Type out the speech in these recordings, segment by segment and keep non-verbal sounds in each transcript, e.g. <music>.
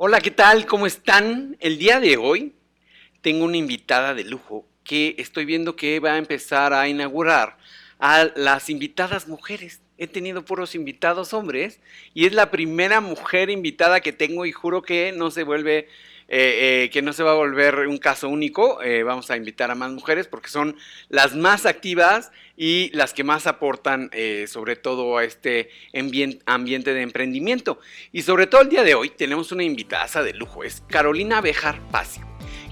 Hola, ¿qué tal? ¿Cómo están? El día de hoy tengo una invitada de lujo que estoy viendo que va a empezar a inaugurar a las invitadas mujeres. He tenido puros invitados hombres y es la primera mujer invitada que tengo y juro que no se vuelve eh, eh, que no se va a volver un caso único. Eh, vamos a invitar a más mujeres porque son las más activas y las que más aportan sobre todo a este ambiente de emprendimiento. Y sobre todo el día de hoy tenemos una invitada de lujo, es Carolina Bejar Paz.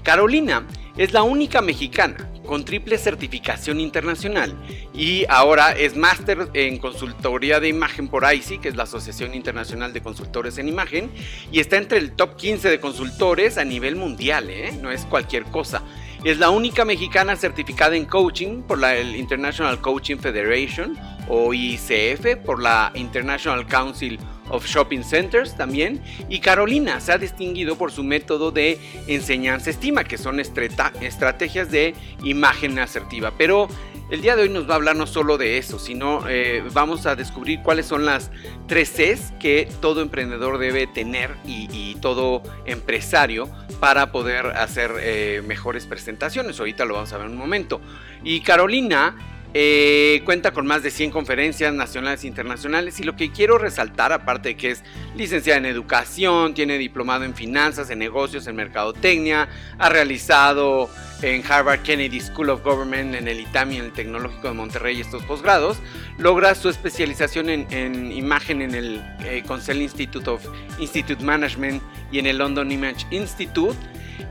Carolina es la única mexicana con triple certificación internacional y ahora es máster en consultoría de imagen por ICI, que es la Asociación Internacional de Consultores en Imagen, y está entre el top 15 de consultores a nivel mundial, ¿eh? no es cualquier cosa. Es la única mexicana certificada en coaching por la International Coaching Federation o ICF, por la International Council of Shopping Centers también. Y Carolina se ha distinguido por su método de enseñanza estima, que son estrategias de imagen asertiva. Pero el día de hoy nos va a hablar no solo de eso, sino eh, vamos a descubrir cuáles son las tres Cs que todo emprendedor debe tener y, todo empresario para poder hacer eh, mejores presentaciones. Ahorita lo vamos a ver en un momento. Y Carolina eh, cuenta con más de 100 conferencias nacionales e internacionales y lo que quiero resaltar, aparte de que es licenciada en educación, tiene diplomado en finanzas, en negocios, en mercadotecnia, ha realizado en Harvard Kennedy School of Government, en el ITAMI, en el Tecnológico de Monterrey estos posgrados, logra su especialización en, imagen en el eh, Institute of Institute Management y en el London Image Institute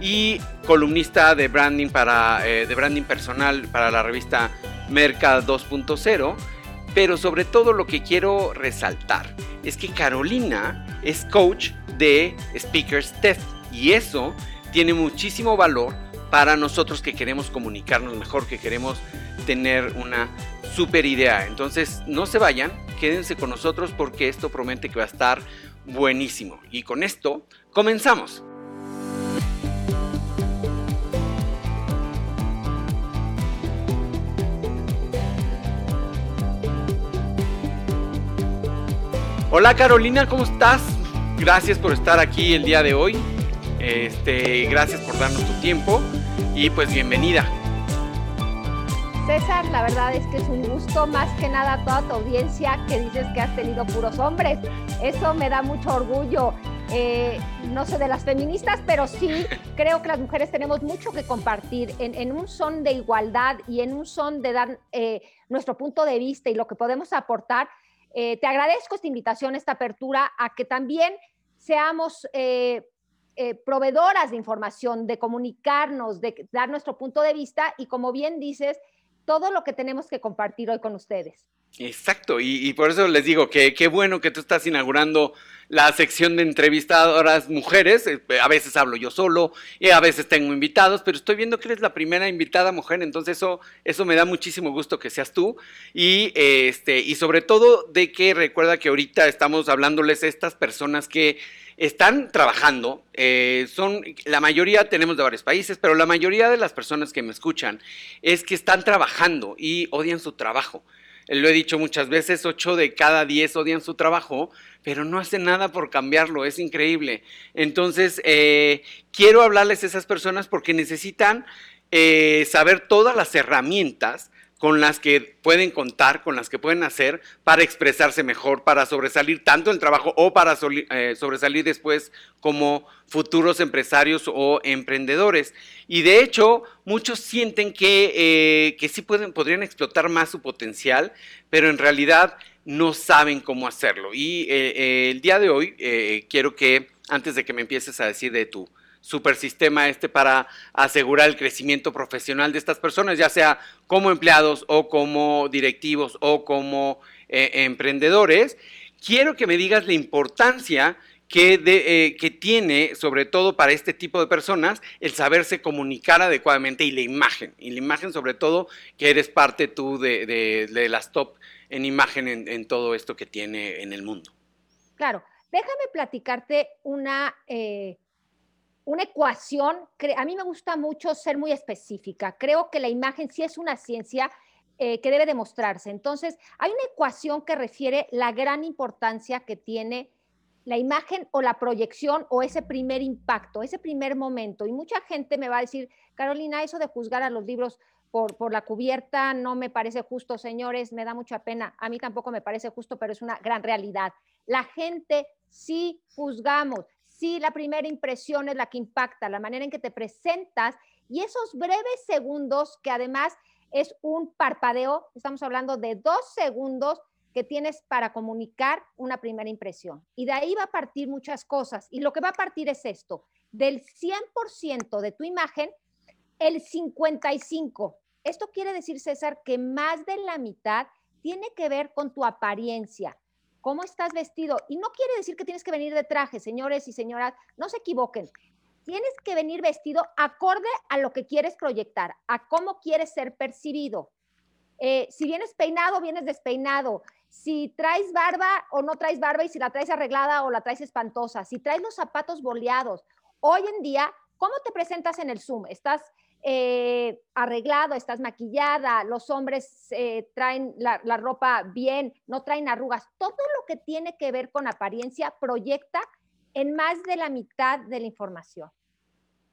y columnista de branding para eh, de branding personal para la revista Merca 2.0, pero sobre todo lo que quiero resaltar es que Carolina es coach de Speakers Test y eso tiene muchísimo valor para nosotros que queremos comunicarnos mejor, que queremos tener una super idea. Entonces, no se vayan, quédense con nosotros porque esto promete que va a estar buenísimo. Y con esto, comenzamos. Hola Carolina, ¿cómo estás? Gracias por estar aquí el día de hoy. Este, gracias por darnos tu tiempo y pues bienvenida. César, la verdad es que es un gusto, más que nada toda tu audiencia que dices que has tenido puros hombres. Eso me da mucho orgullo. Eh, no sé de las feministas, pero sí <laughs> creo que las mujeres tenemos mucho que compartir en, un son de igualdad y en un son de dar eh, nuestro punto de vista y lo que podemos aportar eh, te agradezco esta invitación, esta apertura a que también seamos eh, eh, proveedoras de información, de comunicarnos, de dar nuestro punto de vista y como bien dices, todo lo que tenemos que compartir hoy con ustedes. Exacto, y, por eso les digo que qué bueno que tú estás inaugurando la sección de entrevistadoras mujeres. Eh, a veces hablo yo solo y a veces tengo invitados, pero estoy viendo que eres la primera invitada mujer, entonces eso, eso me da muchísimo gusto que seas tú. Y, este, y sobre todo de que recuerda que ahorita estamos hablándoles a estas personas que están trabajando, eh, son, la mayoría tenemos de varios países, pero la mayoría de las personas que me escuchan es que están trabajando y odian su trabajo. Lo he dicho muchas veces, 8 de cada 10 odian su trabajo, pero no hacen nada por cambiarlo, es increíble. Entonces, eh, quiero hablarles a esas personas porque necesitan eh, saber todas las herramientas con las que pueden contar, con las que pueden hacer para expresarse mejor, para sobresalir tanto en trabajo o para eh, sobresalir después como futuros empresarios o emprendedores. Y de hecho, muchos sienten que, eh, que sí pueden, podrían explotar más su potencial, pero en realidad no saben cómo hacerlo. Y eh, el día de hoy quiero que, antes de que me empieces a decir de tu super sistema este para asegurar el crecimiento profesional de estas personas, ya sea como empleados o como directivos o como eh, emprendedores. Quiero que me digas la importancia que, eh, que, tiene, sobre todo para este tipo de personas, el saberse comunicar adecuadamente y la imagen. Y la imagen, sobre todo, que eres parte tú de, las top en imagen en, todo esto que tiene en el mundo. Claro, déjame platicarte una, eh, una ecuación, a mí me gusta mucho ser muy específica. Creo que la imagen sí es una ciencia eh, que debe demostrarse. Entonces, hay una ecuación que refiere la gran importancia que tiene la imagen o la proyección o ese primer impacto, ese primer momento. Y mucha gente me va a decir, Carolina, eso de juzgar a los libros por, por, la cubierta no me parece justo, señores, me da mucha pena. A mí tampoco me parece justo, pero es una gran realidad. La gente sí juzgamos, sí la primera impresión es la que impacta, la manera en que te presentas y esos breves segundos que además es un parpadeo, estamos hablando de dos segundos que tienes para comunicar una primera impresión. Y de ahí va a partir muchas cosas. Y lo que va a partir es esto, del 100% de tu imagen, el 55. Esto quiere decir, César, que más de la mitad tiene que ver con tu apariencia, cómo estás vestido. Y no quiere decir que tienes que venir de traje, señores y señoras, no se equivoquen. Tienes que venir vestido acorde a lo que quieres proyectar, a cómo quieres ser percibido. Eh, si vienes peinado, vienes despeinado. Si traes barba o no traes barba y si la traes arreglada o la traes espantosa. Si traes los zapatos boleados. Hoy en día, ¿cómo te presentas en el Zoom? ¿Estás eh, arreglado, estás maquillada, los hombres eh, traen la, ropa bien, no traen arrugas. Todo lo que tiene que ver con apariencia proyecta en más de la mitad de la información.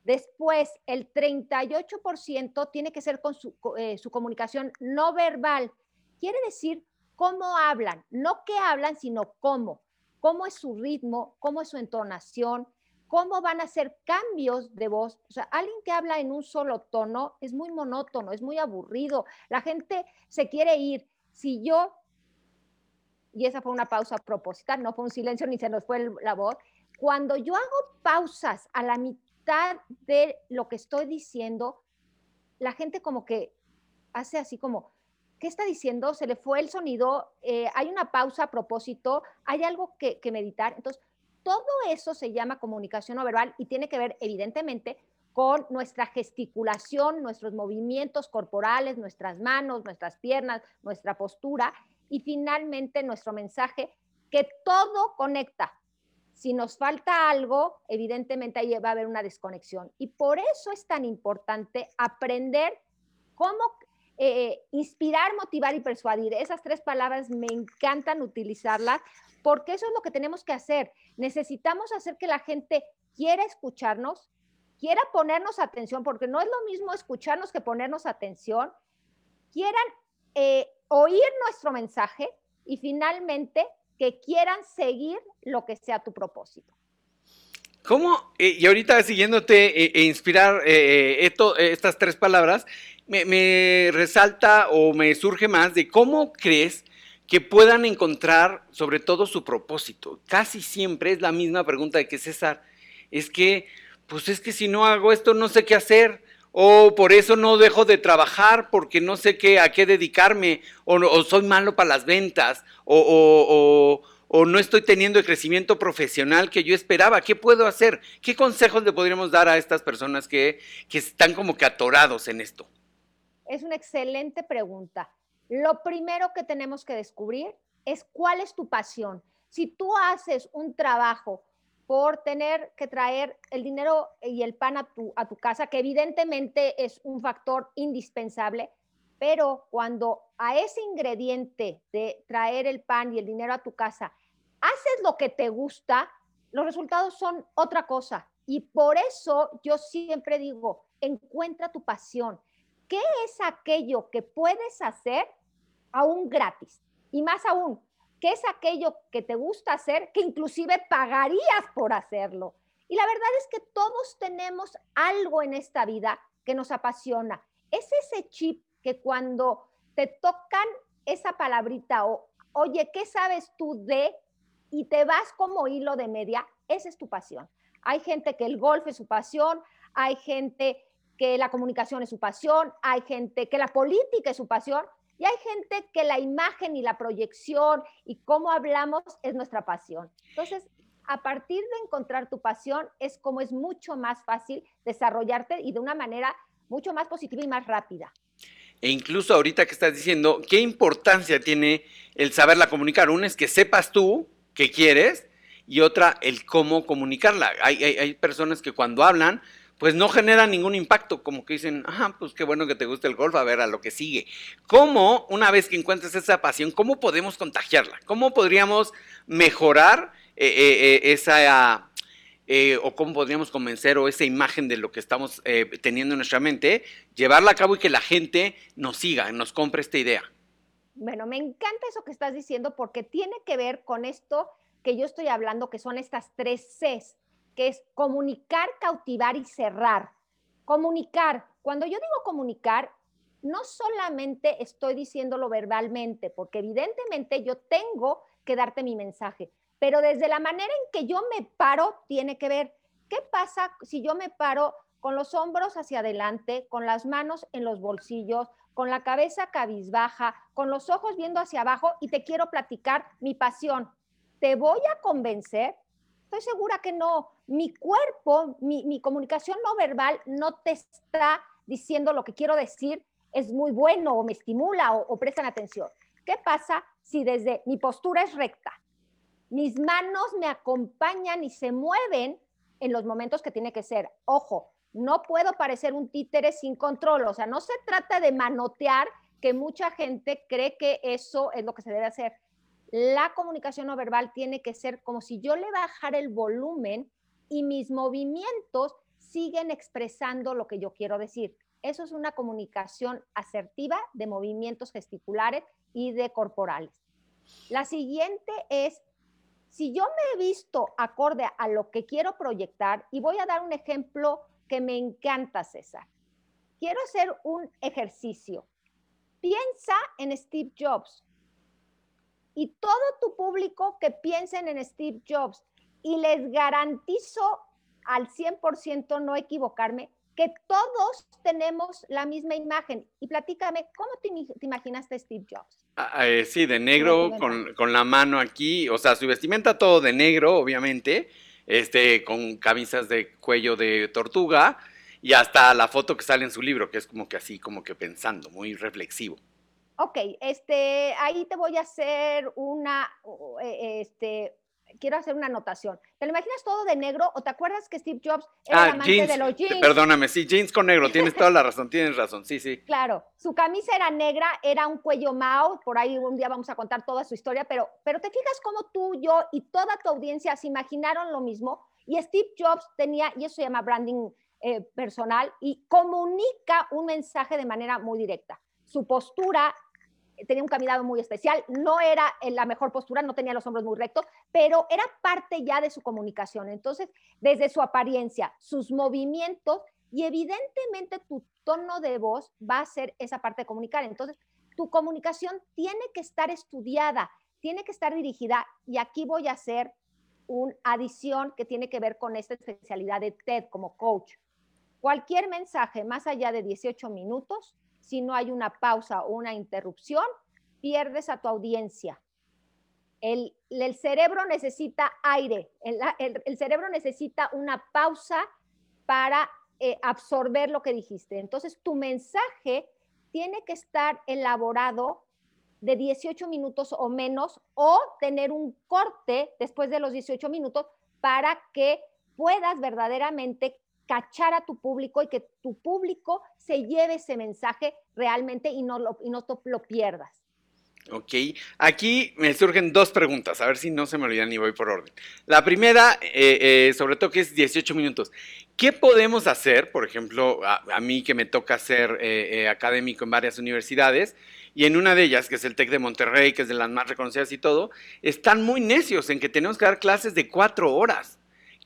Después, el 38% tiene que ser con su, eh, su, comunicación no verbal. Quiere decir cómo hablan, no qué hablan, sino cómo. Cómo es su ritmo, cómo es su entonación, cómo van a hacer cambios de voz. O sea, alguien que habla en un solo tono es muy monótono, es muy aburrido. La gente se quiere ir. Si yo, y esa fue una pausa a propósito, no fue un silencio ni se nos fue la voz, cuando yo hago pausas a la mitad, de lo que estoy diciendo, la gente como que hace así como, ¿qué está diciendo? Se le fue el sonido, eh, hay una pausa a propósito, hay algo que, que meditar. Entonces, todo eso se llama comunicación no verbal y tiene que ver evidentemente con nuestra gesticulación, nuestros movimientos corporales, nuestras manos, nuestras piernas, nuestra postura y finalmente nuestro mensaje, que todo conecta, si nos falta algo, evidentemente ahí va a haber una desconexión. Y por eso es tan importante aprender cómo eh, inspirar, motivar y persuadir. Esas tres palabras me encantan utilizarlas porque eso es lo que tenemos que hacer. Necesitamos hacer que la gente quiera escucharnos, quiera ponernos atención, porque no es lo mismo escucharnos que ponernos atención, quieran eh, oír nuestro mensaje y finalmente que quieran seguir lo que sea tu propósito. ¿Cómo? Eh, y ahorita siguiéndote eh, e inspirar eh, esto, estas tres palabras, me, resalta o me surge más de cómo crees que puedan encontrar sobre todo su propósito. Casi siempre es la misma pregunta de que César, es que, pues es que si no hago esto no sé qué hacer, o por eso no dejo de trabajar porque no sé qué, a qué dedicarme, o, soy malo para las ventas, o, o, no estoy teniendo el crecimiento profesional que yo esperaba. ¿Qué puedo hacer? ¿Qué consejos le podríamos dar a estas personas que, que están como que atorados en esto? Es una excelente pregunta. Lo primero que tenemos que descubrir es cuál es tu pasión. Si tú haces un trabajo por tener que traer el dinero y el pan a tu, a tu casa, que evidentemente es un factor indispensable, pero cuando a ese ingrediente de traer el pan y el dinero a tu casa, haces lo que te gusta, los resultados son otra cosa. Y por eso yo siempre digo, encuentra tu pasión. ¿Qué es aquello que puedes hacer aún gratis? Y más aún, ¿Qué es aquello que te gusta hacer que inclusive pagarías por hacerlo? Y la verdad es que todos tenemos algo en esta vida que nos apasiona. Es ese chip que cuando te tocan esa palabrita o, oye, ¿qué sabes tú de? Y te vas como hilo de media, esa es tu pasión. Hay gente que el golf es su pasión, hay gente que la comunicación es su pasión, hay gente que la política es su pasión, y hay gente que la imagen y la proyección y cómo hablamos es nuestra pasión. Entonces, a partir de encontrar tu pasión es como es mucho más fácil desarrollarte y de una manera mucho más positiva y más rápida. E incluso ahorita que estás diciendo, ¿qué importancia tiene el saberla comunicar? Una es que sepas tú qué quieres y otra el cómo comunicarla. Hay, hay, hay personas que cuando hablan pues no genera ningún impacto, como que dicen, ah, pues qué bueno que te guste el golf, a ver a lo que sigue. ¿Cómo, una vez que encuentres esa pasión, cómo podemos contagiarla? ¿Cómo podríamos mejorar esa eh, o cómo podríamos convencer o esa imagen de lo que estamos eh, teniendo en nuestra mente, llevarla a cabo y que la gente nos siga, nos compre esta idea. Bueno, me encanta eso que estás diciendo porque tiene que ver con esto que yo estoy hablando, que son estas tres Cs, que es comunicar, cautivar y cerrar. Comunicar. Cuando yo digo comunicar, no solamente estoy diciéndolo verbalmente, porque evidentemente yo tengo que darte mi mensaje, pero desde la manera en que yo me paro tiene que ver. ¿Qué pasa si yo me paro con los hombros hacia adelante, con las manos en los bolsillos, con la cabeza cabizbaja, con los ojos viendo hacia abajo y te quiero platicar mi pasión? ¿Te voy a convencer? Estoy segura que no. Mi cuerpo, mi, comunicación no verbal no te está diciendo lo que quiero decir, es muy bueno o me estimula o, o prestan atención. ¿Qué pasa si desde mi postura es recta? mis manos me acompañan y se mueven en los momentos que tiene que ser. Ojo, no puedo parecer un títere sin control, o sea, no se trata de manotear, que mucha gente cree que eso es lo que se debe hacer. La comunicación no verbal tiene que ser como si yo le bajara el volumen y mis movimientos siguen expresando lo que yo quiero decir. Eso es una comunicación asertiva de movimientos gesticulares y de corporales. La siguiente es si yo me he visto acorde a lo que quiero proyectar, y voy a dar un ejemplo que me encanta, César. Quiero hacer un ejercicio. Piensa en Steve Jobs y todo tu público que piensen en Steve Jobs y les garantizo al 100% no equivocarme que todos tenemos la misma imagen. Y platícame, ¿cómo te, imaginaste Steve Jobs? Ah, eh, sí, de negro, con, la mano aquí, o sea, su vestimenta todo de negro, obviamente, este, con camisas de cuello de tortuga, y hasta la foto que sale en su libro, que es como que así, como que pensando, muy reflexivo. Ok, este, ahí te voy a hacer una, e, este, quiero hacer una anotación. ¿Te lo imaginas todo de negro o te acuerdas que Steve Jobs era ah, amante de los jeans? Perdóname, sí, jeans con negro, tienes toda la <laughs> razón, tienes razón, sí, sí. Claro, su camisa era negra, era un cuello Mao, por ahí un día vamos a contar toda su historia, pero, pero te fijas cómo tú, yo y toda tu audiencia se imaginaron lo mismo y Steve Jobs tenía, y eso se llama branding eh, personal, y comunica un mensaje de manera muy directa. Su postura tenía un caminado muy especial, no era en la mejor postura, no tenía los hombros muy rectos, pero era parte ya de su comunicación. Entonces, desde su apariencia, sus movimientos y evidentemente tu tono de voz va a ser esa parte de comunicar. Entonces, tu comunicación tiene que estar estudiada, tiene que estar dirigida y aquí voy a hacer una adición que tiene que ver con esta especialidad de TED como coach. Cualquier mensaje más allá de 18 minutos si no hay una pausa o una interrupción, pierdes a tu audiencia. El, cerebro necesita aire, el, cerebro necesita una pausa para eh, absorber lo que dijiste. Entonces, tu mensaje tiene que estar elaborado de 18 minutos o menos o tener un corte después de los 18 minutos para que puedas verdaderamente cachar a tu público y que tu público se lleve ese mensaje realmente y no lo, y no lo pierdas. Ok, aquí me surgen dos preguntas, a ver si no se me olvidan y voy por orden. La primera, eh, eh, sobre todo que es 18 minutos. ¿Qué podemos hacer, por ejemplo, a, mí que me toca ser eh, académico en varias universidades, y en una de ellas, que es el TEC de Monterrey, que es de las más reconocidas y todo, están muy necios en que tenemos que dar clases de cuatro horas.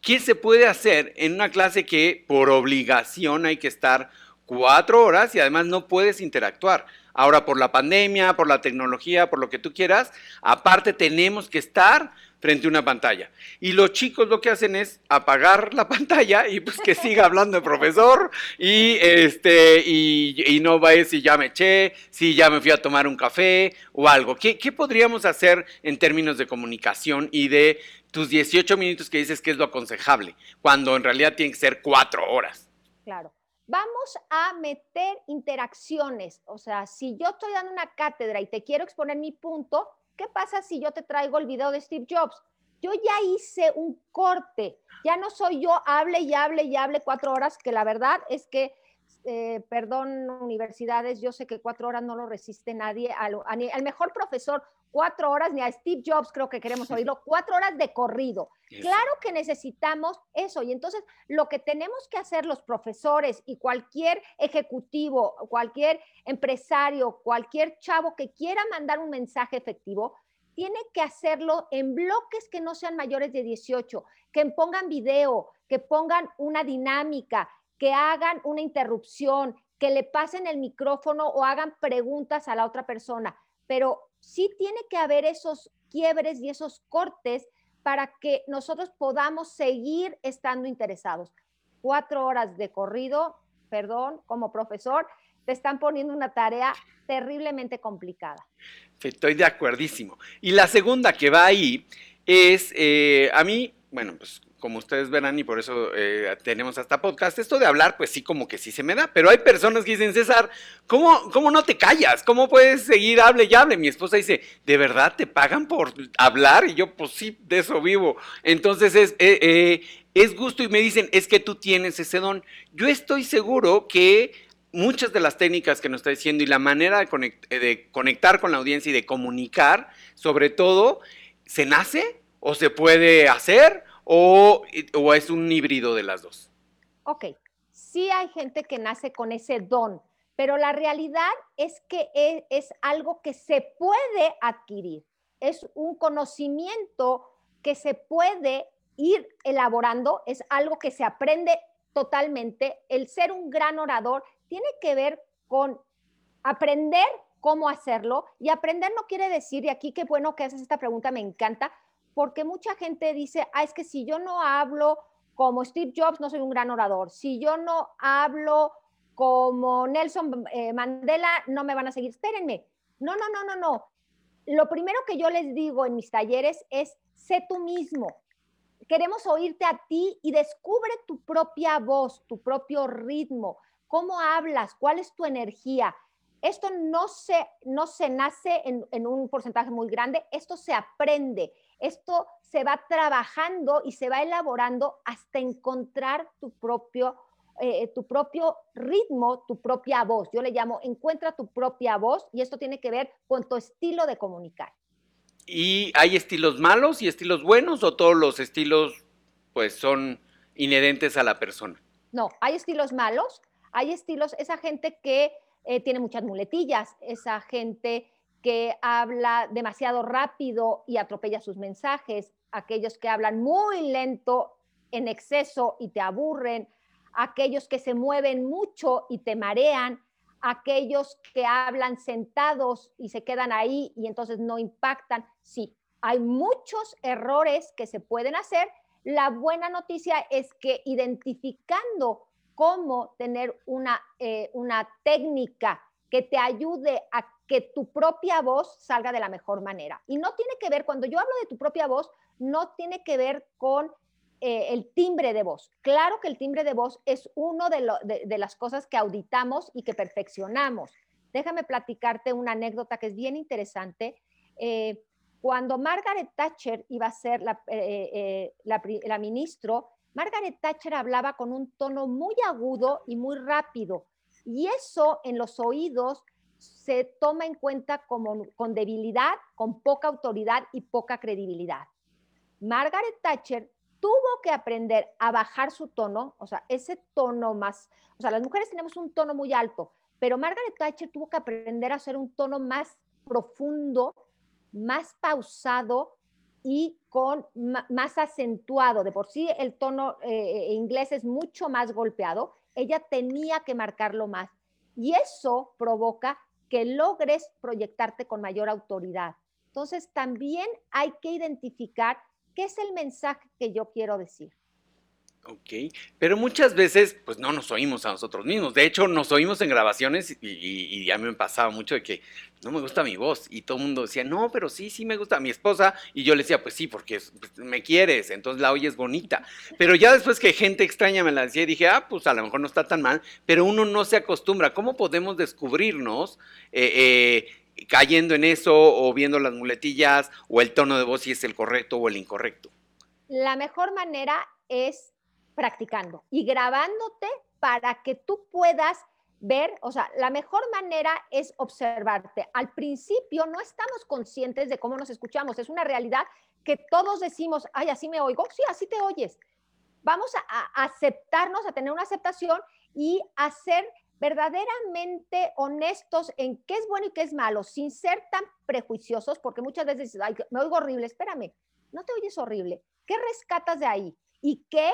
¿Qué se puede hacer en una clase que por obligación hay que estar cuatro horas y además no puedes interactuar? Ahora, por la pandemia, por la tecnología, por lo que tú quieras, aparte tenemos que estar frente a una pantalla. Y los chicos lo que hacen es apagar la <laughs> pantalla y pues que siga hablando el profesor y este y, no va a si ya me eché, si ya me fui a tomar un café o algo. ¿Qué, ¿Qué podríamos hacer en términos de comunicación y de tus 18 minutos que dices que es lo aconsejable, cuando en realidad tiene que ser cuatro horas? Claro. Vamos a meter interacciones. O sea, si yo estoy dando una cátedra y te quiero exponer mi punto, ¿qué pasa si yo te traigo el video de Steve Jobs? Yo ya hice un corte, ya no soy yo, hable y hable y hable cuatro horas, que la verdad es que, eh, perdón, universidades, yo sé que cuatro horas no lo resiste nadie. Al, al, mejor profesor cuatro horas, ni a Steve Jobs creo que queremos oírlo, cuatro horas de corrido. Claro que necesitamos eso. Y entonces lo que tenemos que hacer los profesores y cualquier ejecutivo, cualquier empresario, cualquier chavo que quiera mandar un mensaje efectivo, tiene que hacerlo en bloques que no sean mayores de 18, que pongan video, que pongan una dinámica, que hagan una interrupción, que le pasen el micrófono o hagan preguntas a la otra persona. Pero sí tiene que haber esos quiebres y esos cortes para que nosotros podamos seguir estando interesados. Cuatro horas de corrido, perdón, como profesor, te están poniendo una tarea terriblemente complicada. Estoy de acuerdísimo. Y la segunda que va ahí es, eh, a mí, bueno, pues como ustedes verán, y por eso eh, tenemos hasta podcast, esto de hablar, pues sí, como que sí se me da, pero hay personas que dicen, César, ¿cómo, cómo no te callas? ¿Cómo puedes seguir, hable y hable? Mi esposa dice, ¿de verdad te pagan por hablar? Y yo, pues sí, de eso vivo. Entonces es, eh, eh, es gusto y me dicen, es que tú tienes ese don. Yo estoy seguro que muchas de las técnicas que nos está diciendo y la manera de, de conectar con la audiencia y de comunicar, sobre todo, ¿se nace o se puede hacer? O, es un híbrido de las dos? Ok, sí hay gente que nace con ese don, pero la realidad es que es, es algo que se puede adquirir, es un conocimiento que se puede ir elaborando, es algo que se aprende totalmente. El ser un gran orador tiene que ver con aprender cómo hacerlo y aprender no quiere decir, y aquí qué bueno que haces esta pregunta, me encanta, porque mucha gente dice, ah, es que si yo no hablo como Steve Jobs, no soy un gran orador. Si yo no hablo como Nelson eh, Mandela, no me van a seguir. Espérenme. No, no, no, no, no. Lo primero que yo les digo en mis talleres es, sé tú mismo. Queremos oírte a ti y descubre tu propia voz, tu propio ritmo, cómo hablas, cuál es tu energía. Esto no se, no se nace en, en un porcentaje muy grande, esto se aprende esto se va trabajando y se va elaborando hasta encontrar tu propio, eh, tu propio ritmo, tu propia voz. Yo le llamo encuentra tu propia voz y esto tiene que ver con tu estilo de comunicar. ¿Y hay estilos malos y estilos buenos o todos los estilos pues son inherentes a la persona? No, hay estilos malos, hay estilos, esa gente que eh, tiene muchas muletillas, esa gente que habla demasiado rápido y atropella sus mensajes, aquellos que hablan muy lento en exceso y te aburren, aquellos que se mueven mucho y te marean, aquellos que hablan sentados y se quedan ahí y entonces no impactan. Sí, hay muchos errores que se pueden hacer. La buena noticia es que identificando cómo tener una, eh, una técnica que te ayude a que tu propia voz salga de la mejor manera. Y no tiene que ver, cuando yo hablo de tu propia voz, no tiene que ver con eh, el timbre de voz. Claro que el timbre de voz es uno de, las cosas que auditamos y que perfeccionamos. Déjame platicarte una anécdota que es bien interesante. Eh, cuando Margaret Thatcher iba a ser la, eh, la, la ministro, Margaret Thatcher hablaba con un tono muy agudo y muy rápido. Y eso en los oídos se toma en cuenta como con debilidad, con poca autoridad y poca credibilidad. Margaret Thatcher tuvo que aprender a bajar su tono, o sea, ese tono más, o sea, las mujeres tenemos un tono muy alto, pero Margaret Thatcher tuvo que aprender a hacer un tono más profundo, más pausado y con más acentuado. De por sí el tono eh, inglés es mucho más golpeado, ella tenía que marcarlo más. Y eso provoca que logres proyectarte con mayor autoridad. Entonces, también hay que identificar qué es el mensaje que yo quiero decir. Ok, pero muchas veces pues no nos oímos a nosotros mismos. De hecho, nos oímos en grabaciones y, y, y, a mí me pasaba mucho de que no me gusta mi voz y todo el mundo decía, no, pero sí, sí me gusta mi esposa y yo le decía, pues sí, porque pues, me quieres, entonces la oyes bonita. Pero ya después que gente extraña me la decía, dije, ah, pues a lo mejor no está tan mal, pero uno no se acostumbra. ¿Cómo podemos descubrirnos? Eh, eh, cayendo en eso o viendo las muletillas o el tono de voz si es el correcto o el incorrecto. La mejor manera es practicando y grabándote para que tú puedas ver, o sea, la mejor manera es observarte. Al principio no estamos conscientes de cómo nos escuchamos, es una realidad que todos decimos, ay, así me oigo, sí, así te oyes. Vamos a, aceptarnos, a tener una aceptación y a ser verdaderamente honestos en qué es bueno y qué es malo, sin ser tan prejuiciosos, porque muchas veces ay, me oigo horrible, espérame, no te oyes horrible. ¿Qué rescatas de ahí? ¿Y qué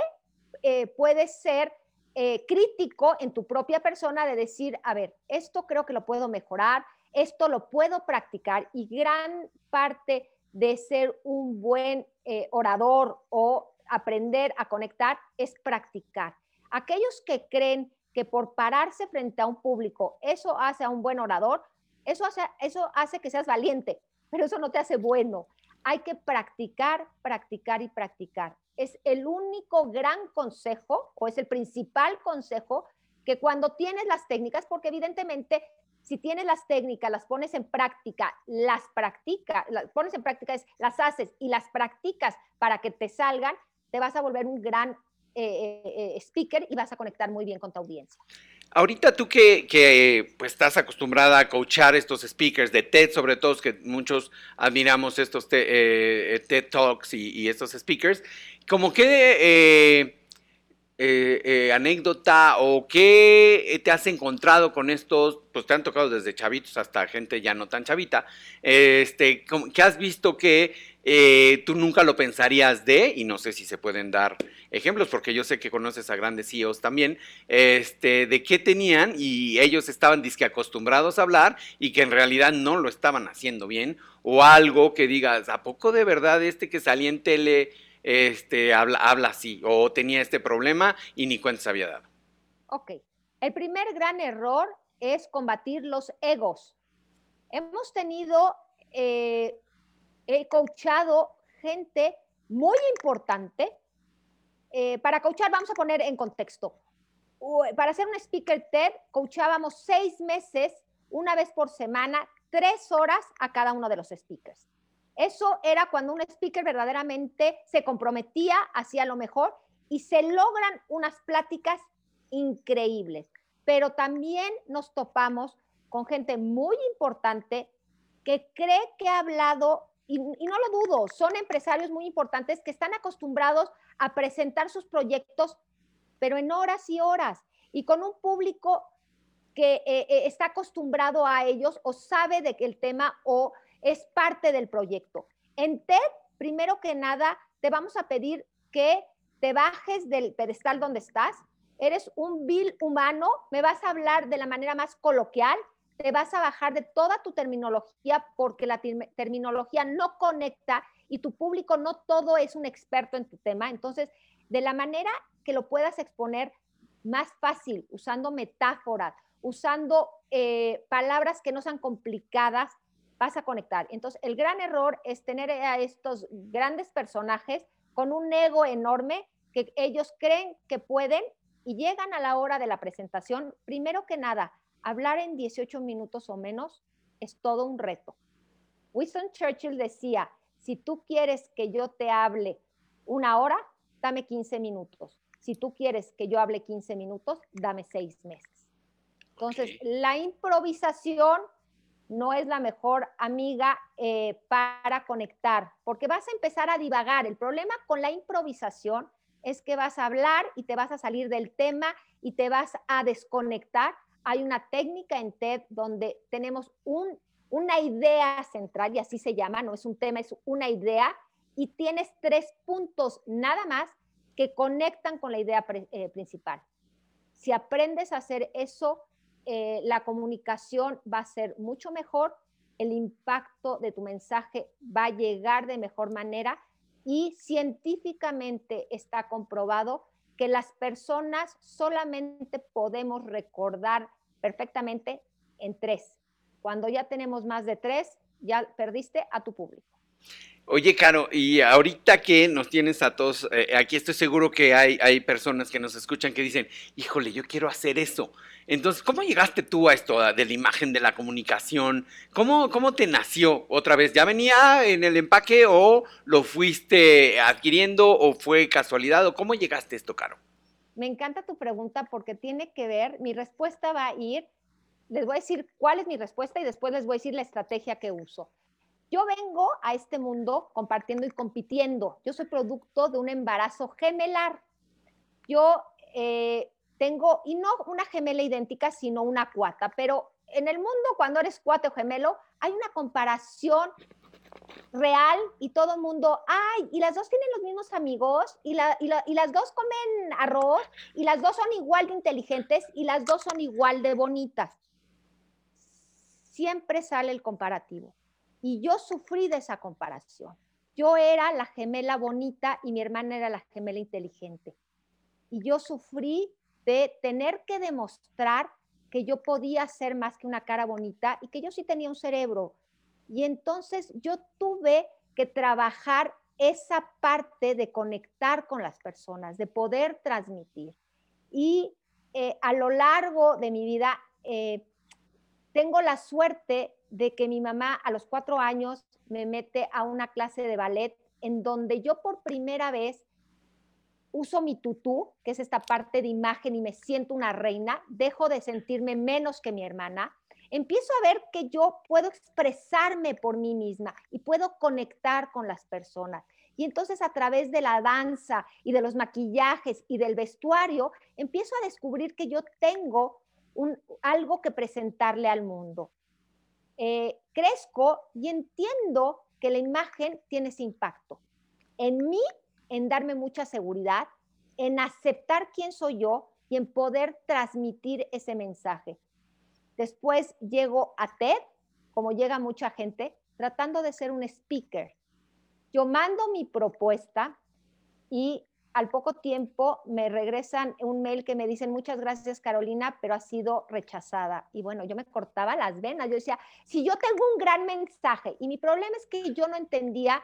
eh, puede ser eh, crítico en tu propia persona de decir, a ver, esto creo que lo puedo mejorar, esto lo puedo practicar y gran parte de ser un buen eh, orador o aprender a conectar es practicar. Aquellos que creen que por pararse frente a un público eso hace a un buen orador, eso hace, eso hace que seas valiente, pero eso no te hace bueno. Hay que practicar, practicar y practicar es el único gran consejo o es el principal consejo que cuando tienes las técnicas, porque evidentemente si tienes las técnicas, las pones en práctica, las practicas, las pones en práctica, las haces y las practicas para que te salgan, te vas a volver un gran eh, eh, speaker y vas a conectar muy bien con tu audiencia. Ahorita tú que, pues, estás acostumbrada a coachar estos speakers de TED, sobre todo que muchos admiramos estos eh, TED Talks y, estos speakers, como que anécdota o qué te has encontrado con estos, pues te han tocado desde chavitos hasta gente ya no tan chavita, este, ¿qué has visto que eh, tú nunca lo pensarías de, y no sé si se pueden dar ejemplos, porque yo sé que conoces a grandes CEOs también, este, de qué tenían y ellos estaban disque acostumbrados a hablar y que en realidad no lo estaban haciendo bien, o algo que digas, ¿a poco de verdad este que salía en tele este, habla, habla así, o tenía este problema y ni cuenta había dado? Ok, el primer gran error es combatir los egos. Hemos tenido eh, he coachado gente muy importante. Eh, para coachar, vamos a poner en contexto. Para ser un speaker TED, coachábamos seis meses, una vez por semana, tres horas a cada uno de los speakers. Eso era cuando un speaker verdaderamente se comprometía, hacía lo mejor y se logran unas pláticas increíbles. Pero también nos topamos con gente muy importante que cree que ha hablado y, no lo dudo, son empresarios muy importantes que están acostumbrados a presentar sus proyectos, pero en horas y horas, y con un público que eh, eh, está acostumbrado a ellos o sabe de que el tema o es parte del proyecto. En TED, primero que nada, te vamos a pedir que te bajes del pedestal donde estás. Eres un vil humano, me vas a hablar de la manera más coloquial, te vas a bajar de toda tu terminología porque la terminología no conecta y tu público no todo es un experto en tu tema. Entonces, de la manera que lo puedas exponer más fácil, usando metáforas, usando eh, palabras que no sean complicadas, vas a conectar. Entonces, el gran error es tener a estos grandes personajes con un ego enorme que ellos creen que pueden y llegan a la hora de la presentación, primero que nada, hablar en 18 minutos o menos es todo un reto. Winston Churchill decía, si tú quieres que yo te hable una hora, dame 15 minutos. Si tú quieres que yo hable 15 minutos, dame 6 meses. Entonces, la improvisación no es la mejor amiga eh, para conectar, porque vas a empezar a divagar. El problema con la improvisación es que vas a hablar y te vas a salir del tema y te vas a desconectar hay una técnica en TED donde tenemos una idea central, y así se llama, no es un tema, es una idea, y tienes tres puntos nada más que conectan con la idea eh, principal. Si aprendes a hacer eso, eh, la comunicación va a ser mucho mejor, el impacto de tu mensaje va a llegar de mejor manera y científicamente está comprobado que las personas solamente podemos recordar perfectamente en tres. Cuando ya tenemos más de tres, ya perdiste a tu público. Oye, Caro, y ahorita que nos tienes a todos, eh, aquí estoy seguro que hay, hay personas que nos escuchan que dicen, híjole, yo quiero hacer eso. Entonces, ¿cómo llegaste tú a esto de la imagen, de la comunicación? ¿Cómo, ¿Cómo te nació otra vez? ¿Ya venía en el empaque o lo fuiste adquiriendo o fue casualidad? ¿O cómo llegaste esto, Caro? Me encanta tu pregunta porque tiene que ver, mi respuesta va a ir, les voy a decir cuál es mi respuesta y después les voy a decir la estrategia que uso. Yo vengo a este mundo compartiendo y compitiendo. Yo soy producto de un embarazo gemelar. Yo eh, tengo, y no una gemela idéntica, sino una cuata, pero en el mundo cuando eres cuate o gemelo, hay una comparación real y todo el mundo, ay, y las dos tienen los mismos amigos y, y, las dos comen arroz y las dos son igual de inteligentes y las dos son igual de bonitas. Siempre sale el comparativo. Y yo sufrí de esa comparación. Yo era la gemela bonita y mi hermana era la gemela inteligente. Y yo sufrí de tener que demostrar que yo podía ser más que una cara bonita y que yo sí tenía un cerebro, y entonces yo tuve que trabajar esa parte de conectar con las personas, de poder transmitir. Y eh, a lo largo de mi vida, eh, tengo la suerte de que mi mamá a los cuatro años me mete a una clase de ballet en donde yo por primera vez uso mi tutú, que es esta parte de imagen y me siento una reina, dejo de sentirme menos que mi hermana empiezo a ver que yo puedo expresarme por mí misma y puedo conectar con las personas. Y entonces a través de la danza y de los maquillajes y del vestuario, empiezo a descubrir que yo tengo algo que presentarle al mundo. Eh, crezco y entiendo que la imagen tiene ese impacto. En mí, en darme mucha seguridad, en aceptar quién soy yo y en poder transmitir ese mensaje. Después llego a TED, como llega mucha gente, tratando de ser un speaker. Yo mando mi propuesta y al poco tiempo me regresan un mail que me dicen muchas gracias Carolina, pero ha sido rechazada. Y bueno, yo me cortaba las venas. Yo decía, si yo tengo un gran mensaje y mi problema es que yo no entendía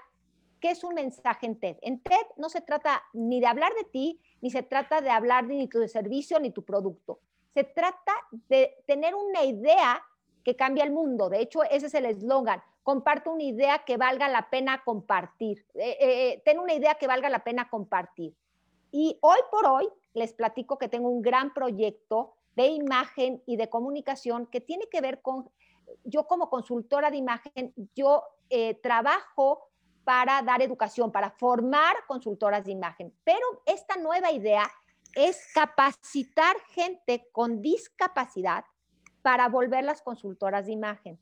qué es un mensaje en TED. En TED no se trata ni de hablar de ti, ni se trata de hablar de tu servicio, ni tu producto. Se trata de tener una idea que cambia el mundo. De hecho, ese es el eslogan. Comparte una idea que valga la pena compartir. Eh, eh, eh, ten una idea que valga la pena compartir. Y hoy por hoy les platico que tengo un gran proyecto de imagen y de comunicación que tiene que ver con, yo como consultora de imagen, yo trabajo para dar educación, para formar consultoras de imagen. Pero esta nueva idea es capacitar gente con discapacidad para volverlas consultoras de imagen.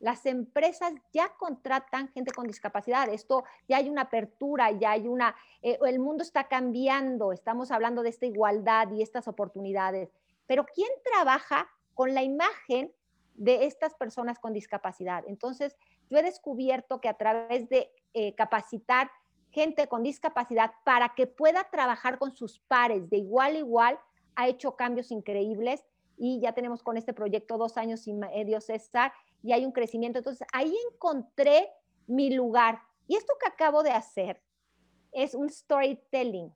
Las empresas ya contratan gente con discapacidad. Esto ya hay una apertura, ya hay una, eh, el mundo está cambiando. Estamos hablando de esta igualdad y estas oportunidades. Pero ¿quién trabaja con la imagen de estas personas con discapacidad? Entonces, yo he descubierto que a través de eh, capacitar gente con discapacidad para que pueda trabajar con sus pares de igual a igual, ha hecho cambios increíbles y ya tenemos con este proyecto dos años y medio, César, y hay un crecimiento. Entonces, ahí encontré mi lugar. Y esto que acabo de hacer es un storytelling.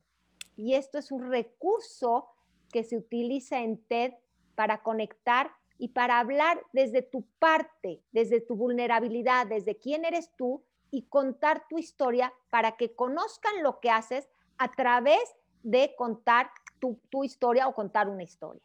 Y esto es un recurso que se utiliza en TED para conectar y para hablar desde tu parte, desde tu vulnerabilidad, desde quién eres tú y contar tu historia para que conozcan lo que haces a través de contar tu, historia o contar una historia.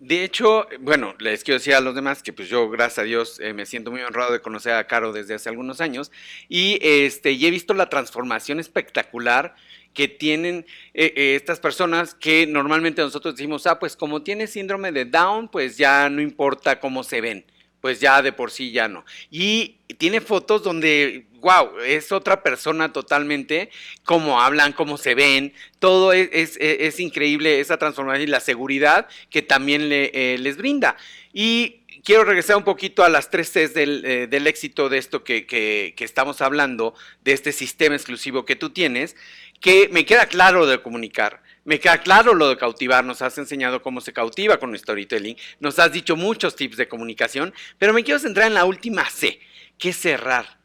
De hecho, bueno, les quiero decir a los demás que pues yo, gracias a Dios, eh, me siento muy honrado de conocer a Caro desde hace algunos años y, este, y he visto la transformación espectacular que tienen eh, eh, estas personas que normalmente nosotros decimos, ah, pues como tiene síndrome de Down, pues ya no importa cómo se ven pues ya de por sí ya no. Y tiene fotos donde, wow, es otra persona totalmente, cómo hablan, cómo se ven, todo es, increíble esa transformación y la seguridad que también le, eh, les brinda. Y quiero regresar un poquito a las tres Cs del, eh, del éxito de esto que, que, que estamos hablando, de este sistema exclusivo que tú tienes, que me queda claro de comunicar me queda claro lo de cautivar, nos has enseñado cómo se cautiva con el storytelling, nos has dicho muchos tips de comunicación, pero me quiero centrar en la última C, que es cerrar.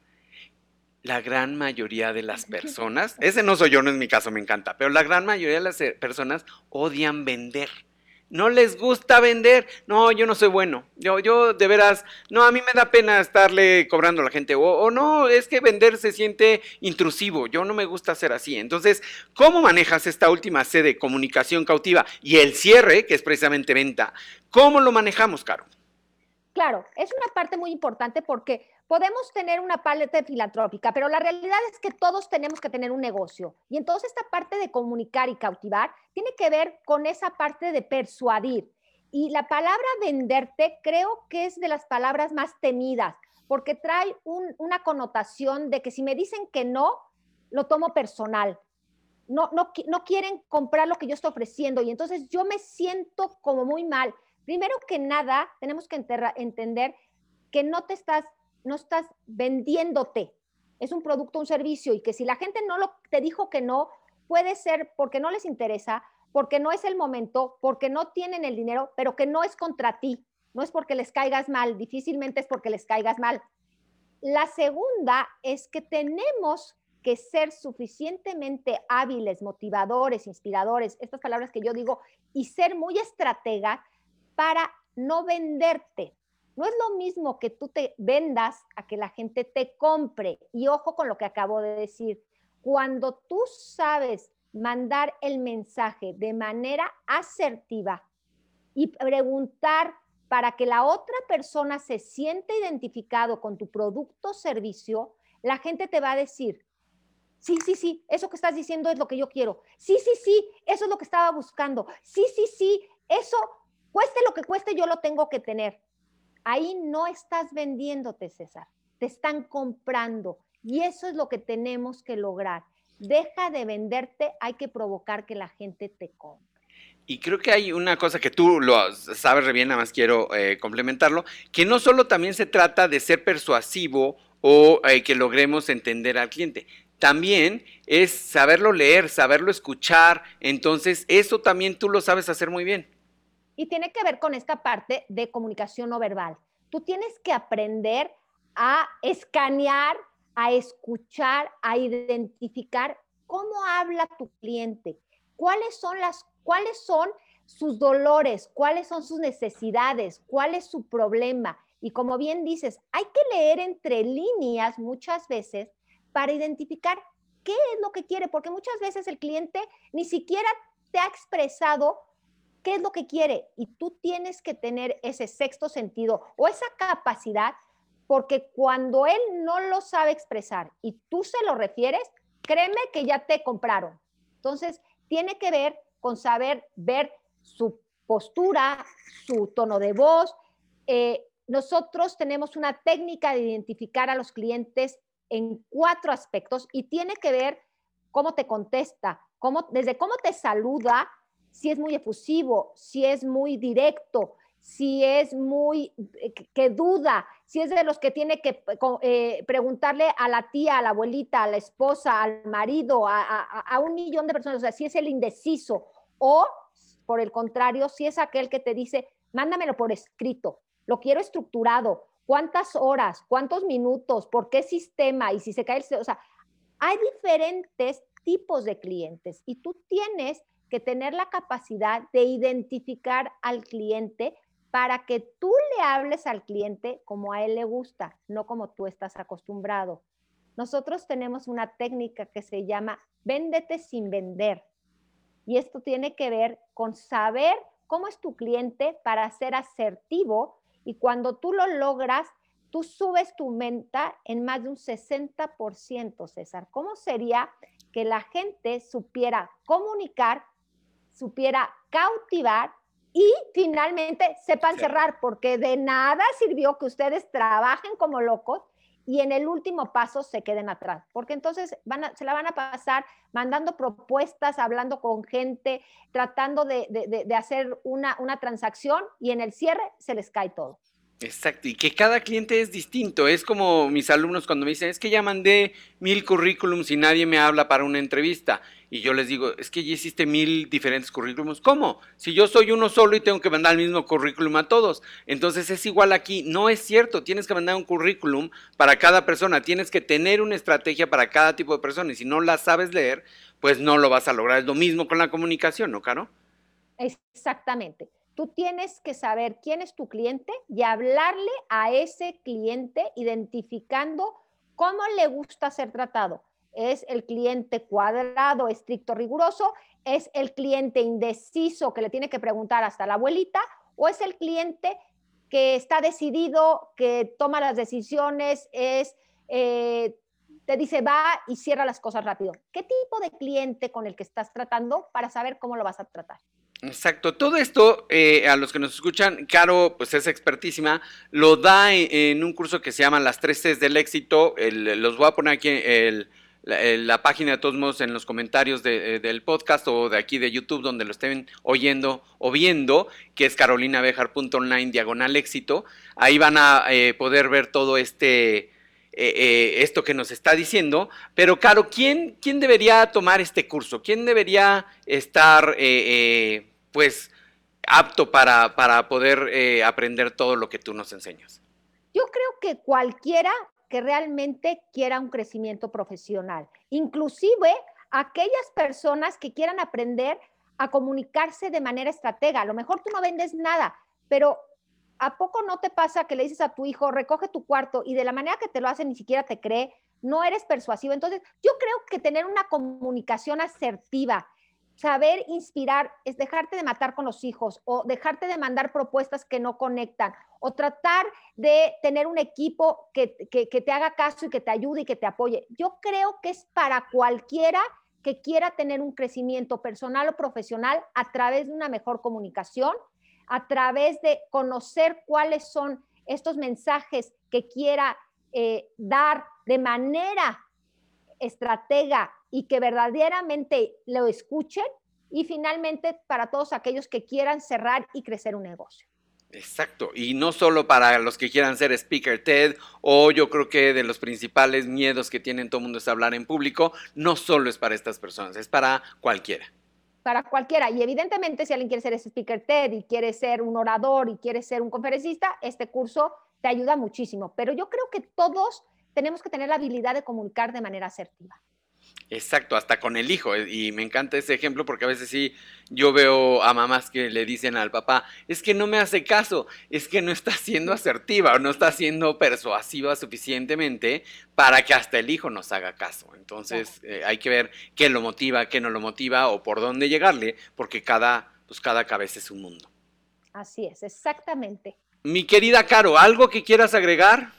La gran mayoría de las personas, ese no soy yo, no es mi caso, me encanta, pero la gran mayoría de las eh, personas odian vender no les gusta vender. No, yo no soy bueno. Yo, yo de veras, no, a mí me da pena estarle cobrando a la gente. O, o no, es que vender se siente intrusivo. Yo no me gusta hacer así. Entonces, ¿cómo manejas esta última C de comunicación cautiva y el cierre, que es precisamente venta? ¿Cómo lo manejamos, Caro? Claro, es una parte muy importante porque podemos tener una paleta filantrópica, pero la realidad es que todos tenemos que tener un negocio. Y entonces esta parte de comunicar y cautivar tiene que ver con esa parte de persuadir. Y la palabra venderte creo que es de las palabras más temidas, porque trae una connotación de que si me dicen que no, lo tomo personal. No, no, quieren comprar lo que yo estoy ofreciendo y entonces yo me siento como muy mal. Primero que nada, tenemos que entender que no te estás, no estás vendiéndote. Es un producto, un servicio y que si la gente no lo, te dijo que no, puede ser porque no les interesa, porque no es el momento, porque no tienen el dinero, pero que no es contra ti. No es porque les caigas mal, difícilmente es porque les caigas mal. La segunda es que tenemos que ser suficientemente hábiles, motivadores, inspiradores, estas palabras que yo digo, y ser muy estratega para no venderte. No es lo mismo que tú te vendas a que la gente te compre. Y ojo con lo que acabo de decir. Cuando tú sabes mandar el mensaje de manera asertiva y preguntar para que la otra persona se siente identificado con tu producto o servicio, la gente te va a decir, sí, sí, sí, eso que estás diciendo es lo que yo quiero. Sí, sí, sí, eso es lo que estaba buscando. Sí, sí, sí, eso Cueste lo que cueste, yo lo tengo que tener. Ahí no estás vendiéndote, César. Te están comprando. Y eso es lo que tenemos que lograr. Deja de venderte, hay que provocar que la gente te compre. Y creo que hay una cosa que tú lo sabes re bien, nada más quiero eh, complementarlo, que no solo también se trata de ser persuasivo o eh, que logremos entender al cliente, también es saberlo leer, saberlo escuchar, entonces eso también tú lo sabes hacer muy bien. Y tiene que ver con esta parte de comunicación no verbal. Tú tienes que aprender a escanear, a escuchar, a identificar cómo habla tu cliente, cuáles son las cuáles son sus dolores, cuáles son sus necesidades, cuál es su problema. Y como bien dices, hay que leer entre líneas muchas veces para identificar qué es lo que quiere, porque muchas veces el cliente ni siquiera te ha expresado qué es lo que quiere y tú tienes que tener ese sexto sentido o esa capacidad porque cuando él no lo sabe expresar y tú se lo refieres, créeme que ya te compraron. Entonces, tiene que ver con saber ver su postura, su tono de voz. Eh, nosotros tenemos una técnica de identificar a los clientes en cuatro aspectos y tiene que ver cómo te contesta, cómo, desde cómo te saluda, si es muy efusivo, si es muy directo, si es muy eh, que duda, si es de los que tiene que eh, preguntarle a la tía, a la abuelita, a la esposa, al marido, a, un millón de personas, o sea, si es el indeciso o, por el contrario, si es aquel que te dice, mándamelo por escrito, lo quiero estructurado, cuántas horas, cuántos minutos, por qué sistema y si se cae el... O sea, hay diferentes tipos de clientes y tú tienes que tener la capacidad de identificar al cliente para que tú le hables al cliente como a él le gusta, no como tú estás acostumbrado. Nosotros tenemos una técnica que se llama véndete sin vender. Y esto tiene que ver con saber cómo es tu cliente para ser asertivo y cuando tú lo logras, tú subes tu venta en más de un 60%, César. ¿Cómo sería que la gente supiera comunicar supiera cautivar y finalmente sepan cerrar, porque de nada sirvió que ustedes trabajen como locos y en el último paso se queden atrás, porque entonces van se la van a pasar mandando propuestas, hablando con gente, tratando de, de hacer una, una transacción y en el cierre se les cae todo. Exacto, y que cada cliente es distinto. Es como mis alumnos cuando me dicen, es que ya mandé mil currículums y nadie me habla para una entrevista. Y yo les digo, es que ya hiciste mil diferentes currículums. ¿Cómo? Si yo soy uno solo y tengo que mandar el mismo currículum a todos. Entonces es igual aquí. No es cierto, tienes que mandar un currículum para cada persona. Tienes que tener una estrategia para cada tipo de persona. Y si no la sabes leer, pues no lo vas a lograr. Es lo mismo con la comunicación, ¿no, Caro? Exactamente. Tú tienes que saber quién es tu cliente y hablarle a ese cliente identificando cómo le gusta ser tratado. ¿Es el cliente cuadrado, estricto, riguroso? ¿Es el cliente indeciso que le tiene que preguntar hasta la abuelita? ¿O es el cliente que está decidido, que toma las decisiones, es, eh, te dice va y cierra las cosas rápido? ¿Qué tipo de cliente con el que estás tratando para saber cómo lo vas a tratar? Exacto, todo esto eh, a los que nos escuchan, Caro pues es expertísima, lo da en, un curso que se llama Las tres Cs del éxito, los voy a poner aquí el, la, página de todos modos en los comentarios eh, del podcast o de aquí de YouTube donde lo estén oyendo o viendo, que es carolinabejar.online diagonal éxito, ahí van a eh, poder ver todo este... esto que nos está diciendo, pero Caro, ¿quién, quién debería tomar este curso? ¿Quién debería estar pues apto para, para poder eh, aprender todo lo que tú nos enseñas? Yo creo que cualquiera que realmente quiera un crecimiento profesional, inclusive aquellas personas que quieran aprender a comunicarse de manera estratega. A lo mejor tú no vendes nada, pero ¿a poco no te pasa que le dices a tu hijo, recoge tu cuarto y de la manera que te lo hace ni siquiera te cree? No eres persuasivo. Entonces, yo creo que tener una comunicación asertiva, saber inspirar es dejarte de matar con los hijos o dejarte de mandar propuestas que no conectan o tratar de tener un equipo que, te haga caso y que te ayude y que te apoye. Yo creo que es para cualquiera que quiera tener un crecimiento personal o profesional a través de una mejor comunicación, a través de conocer cuáles son estos mensajes que quiera eh, dar de manera estratega y que verdaderamente lo escuchen. Y finalmente, para todos aquellos que quieran cerrar y crecer un negocio. Exacto, y no solo para los que quieran ser speaker TED o yo creo que de los principales miedos que tienen todo el mundo es hablar en público, no solo es para estas personas, es para cualquiera. Para cualquiera, y evidentemente si alguien quiere ser speaker TED y quiere ser un orador y quiere ser un conferencista, este curso te ayuda muchísimo, pero yo creo que todos tenemos que tener la habilidad de comunicar de manera asertiva. Exacto, hasta con el hijo. Eh, y me encanta ese ejemplo porque a veces sí, yo veo a mamás que le dicen al papá, es que no me hace caso, es que no está siendo asertiva o no está siendo persuasiva suficientemente para que hasta el hijo nos haga caso. Entonces eh, hay que ver qué lo motiva, qué no lo motiva o por dónde llegarle, porque cada, pues cada cabeza es un mundo. Así es, exactamente. Mi querida Caro, ¿algo que quieras agregar?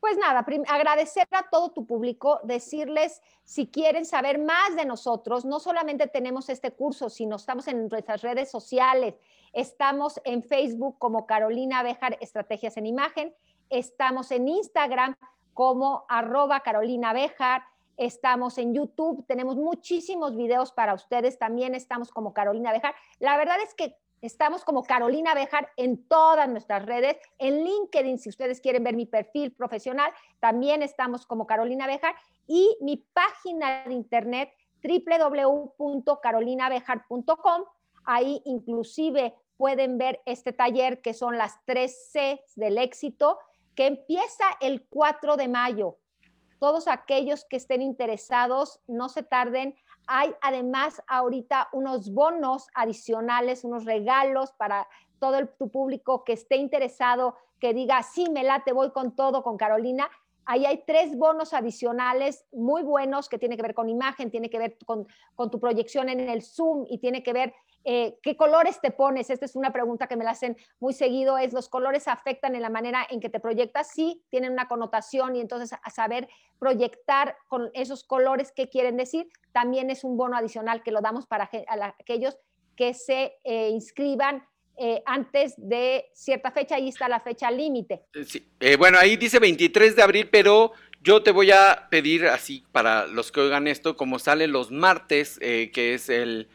Pues nada, agradecer a todo tu público, decirles si quieren saber más de nosotros, no solamente tenemos este curso, sino estamos en nuestras redes sociales, estamos en Facebook como Carolina Bejar Estrategias en Imagen, estamos en Instagram como arroba Carolina Bejar, estamos en YouTube, tenemos muchísimos videos para ustedes, también estamos como Carolina Bejar. La verdad es que Estamos como Carolina Bejar en todas nuestras redes. En LinkedIn, si ustedes quieren ver mi perfil profesional, también estamos como Carolina Bejar. Y mi página de internet www.carolinabejar.com. Ahí inclusive pueden ver este taller que son las tres C del éxito, que empieza el 4 de mayo. Todos aquellos que estén interesados, no se tarden hay además ahorita unos bonos adicionales, unos regalos para todo el, tu público que esté interesado, que diga, sí, me late, voy con todo, con Carolina. Ahí hay tres bonos adicionales muy buenos que tiene que ver con imagen, tiene que ver con, tu proyección en el Zoom y tiene que ver eh, ¿Qué colores te pones? Esta es una pregunta que me la hacen muy seguido, es los colores afectan en la manera en que te proyectas, sí, tienen una connotación y entonces a saber proyectar con esos colores qué quieren decir, también es un bono adicional que lo damos para aquellos que se eh, inscriban eh, antes de cierta fecha, ahí está la fecha límite. bueno, ahí dice 23 de abril, pero yo te voy a pedir así para los que oigan esto, como sale los martes, que es el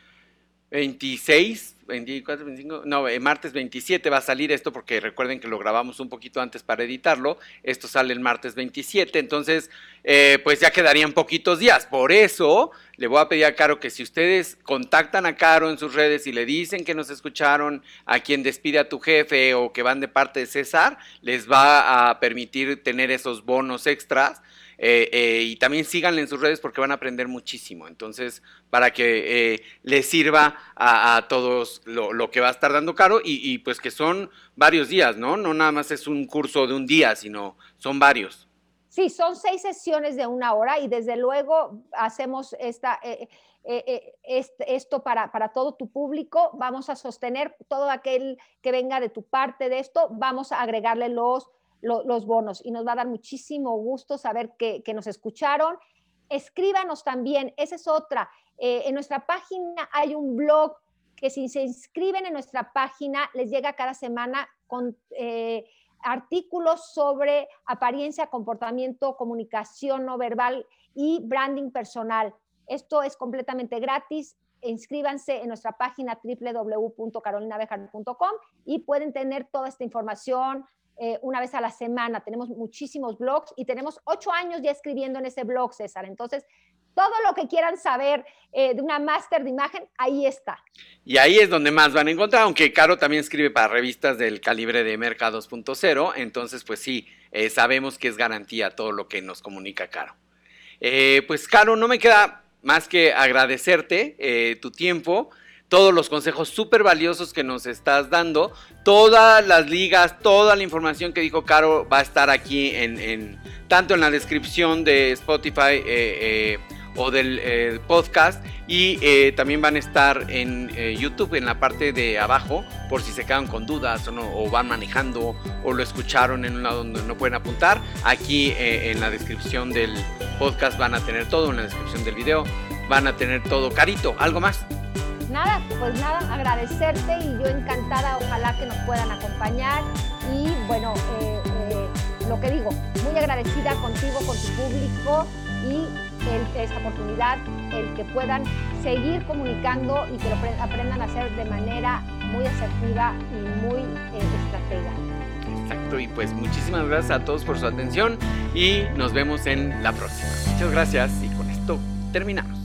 26, 24, 25, no, eh, martes 27 va a salir esto porque recuerden que lo grabamos un poquito antes para editarlo. Esto sale el martes 27, entonces eh, pues ya quedarían poquitos días. Por eso le voy a pedir a Caro que si ustedes contactan a Caro en sus redes y le dicen que nos escucharon, a quien despide a tu jefe o que van de parte de César, les va a permitir tener esos bonos extras eh, eh, y también síganle en sus redes porque van a aprender muchísimo. Entonces, para que les sirva a, todos lo, lo, que va a estar dando Caro y, y, pues que son varios días, ¿no? No nada más es un curso de un día, sino son varios. Sí, son seis sesiones de una hora y desde luego hacemos esta, eh esto para, para, todo tu público. Vamos a sostener todo aquel que venga de tu parte de esto, vamos a agregarle los, los, bonos y nos va a dar muchísimo gusto saber que, que nos escucharon. Escríbanos también, esa es otra. En nuestra página hay un blog que si se inscriben en nuestra página les llega cada semana con eh, artículos sobre apariencia, comportamiento, comunicación no verbal y branding personal. Esto es completamente gratis. Inscríbanse en nuestra página www.carolinabejar.com y pueden tener toda esta información eh, una vez a la semana. Tenemos muchísimos blogs y tenemos ocho años ya escribiendo en ese blog, César. Entonces, todo lo que quieran saber eh, de una máster de imagen, ahí está. Y ahí es donde más van a encontrar, aunque Caro también escribe para revistas del calibre de Merca 2.0, entonces pues sí, eh, sabemos que es garantía todo lo que nos comunica Caro. Eh, pues Caro, no me queda más que agradecerte tu tiempo, todos los consejos súper valiosos que nos estás dando, todas las ligas, toda la información que dijo Caro va a estar aquí en, tanto en la descripción de Spotify o del eh, podcast y eh, también van a estar en eh, YouTube en la parte de abajo por si se quedan con dudas o, no, o van manejando o lo escucharon en un lado donde no pueden apuntar. Aquí en la descripción del podcast van a tener todo, en la descripción del video van a tener todo. Carito, ¿algo más? Nada, pues nada, agradecerte y yo encantada, ojalá que nos puedan acompañar y bueno, lo que digo, muy agradecida contigo, con tu público y esta oportunidad, el que puedan seguir comunicando y que lo aprendan a hacer de manera muy asertiva y muy eh, estratega. Exacto, y pues muchísimas gracias a todos por su atención y nos vemos en la próxima. Muchas gracias y con esto terminamos.